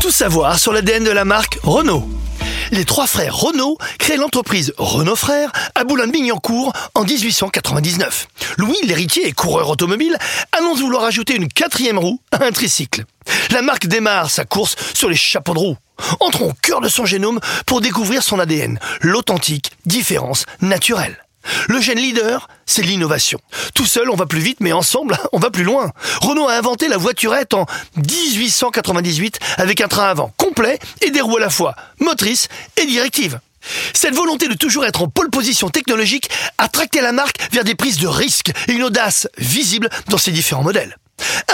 Tout savoir sur l'ADN de la marque Renault. Les trois frères Renault créent l'entreprise Renault Frères à Boulogne-Billancourt en 1899. Louis, l'héritier et coureur automobile, annonce vouloir ajouter une quatrième roue à un tricycle. La marque démarre sa course sur les chapeaux de roue. Entrons au cœur de son génome pour découvrir son ADN, l'authentique différence naturelle. Le gène leader, c'est l'innovation. Tout seul, on va plus vite, mais ensemble, on va plus loin. Renault a inventé la voiturette en 1898 avec un train avant complet et des roues à la fois, motrices et directives. Cette volonté de toujours être en pole position technologique a tracté la marque vers des prises de risques et une audace visible dans ses différents modèles.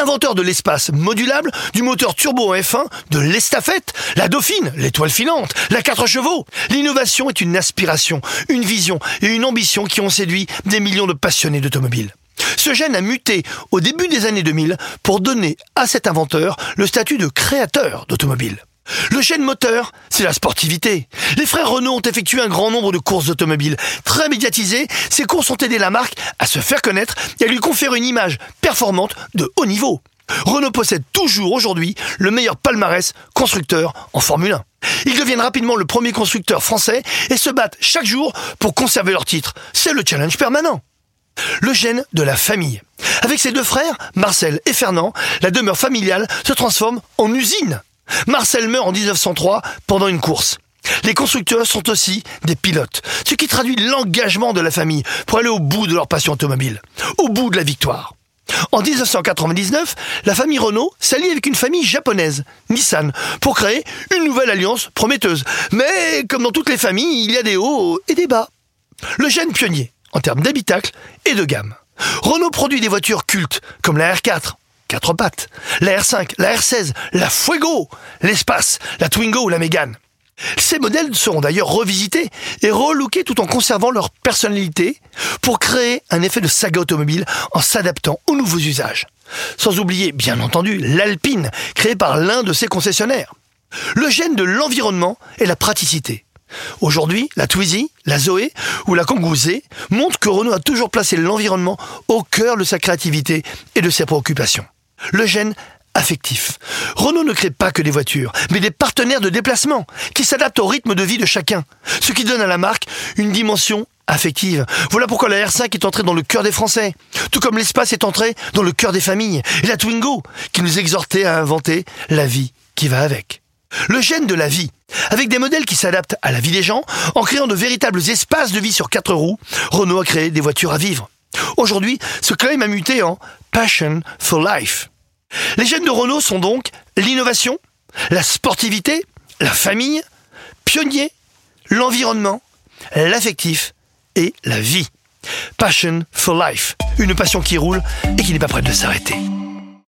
Inventeur de l'espace modulable, du moteur turbo en F1, de l'estafette, la Dauphine, l'étoile filante, la 4 chevaux. L'innovation est une aspiration, une vision et une ambition qui ont séduit des millions de passionnés d'automobile. Ce gène a muté au début des années 2000 pour donner à cet inventeur le statut de créateur d'automobile. Le gène moteur, c'est la sportivité. Les frères Renault ont effectué un grand nombre de courses automobiles. Très médiatisées, ces courses ont aidé la marque à se faire connaître et à lui conférer une image performante de haut niveau. Renault possède toujours aujourd'hui le meilleur palmarès constructeur en Formule 1. Ils deviennent rapidement le premier constructeur français et se battent chaque jour pour conserver leur titre. C'est le challenge permanent. Le gène de la famille. Avec ses deux frères, Marcel et Fernand, la demeure familiale se transforme en usine. Marcel meurt en 1903 pendant une course. Les constructeurs sont aussi des pilotes, ce qui traduit l'engagement de la famille pour aller au bout de leur passion automobile, au bout de la victoire. En 1999, la famille Renault s'allie avec une famille japonaise, Nissan, pour créer une nouvelle alliance prometteuse. Mais comme dans toutes les familles, il y a des hauts et des bas. Le gène pionnier, en termes d'habitacle et de gamme. Renault produit des voitures cultes, comme la R4, pattes, la R5, la R16, la Fuego, l'espace, la Twingo ou la Mégane. Ces modèles seront d'ailleurs revisités et relookés tout en conservant leur personnalité pour créer un effet de saga automobile en s'adaptant aux nouveaux usages. Sans oublier, bien entendu, l'Alpine, créée par l'un de ses concessionnaires. Le gène de l'environnement et la praticité. Aujourd'hui, la Twizy, la Zoé ou la Kangoo Z montrent que Renault a toujours placé l'environnement au cœur de sa créativité et de ses préoccupations. Le gène affectif. Renault ne crée pas que des voitures, mais des partenaires de déplacement qui s'adaptent au rythme de vie de chacun, ce qui donne à la marque une dimension affective. Voilà pourquoi la R5 est entrée dans le cœur des Français, tout comme l'espace est entré dans le cœur des familles, et la Twingo qui nous exhortait à inventer la vie qui va avec. Le gène de la vie, avec des modèles qui s'adaptent à la vie des gens, en créant de véritables espaces de vie sur quatre roues, Renault a créé des voitures à vivre. Aujourd'hui, ce claim a muté en Passion for Life. Les gènes de Renault sont donc l'innovation, la sportivité, la famille, pionnier, l'environnement, l'affectif et la vie. Passion for Life, une passion qui roule et qui n'est pas prête de s'arrêter.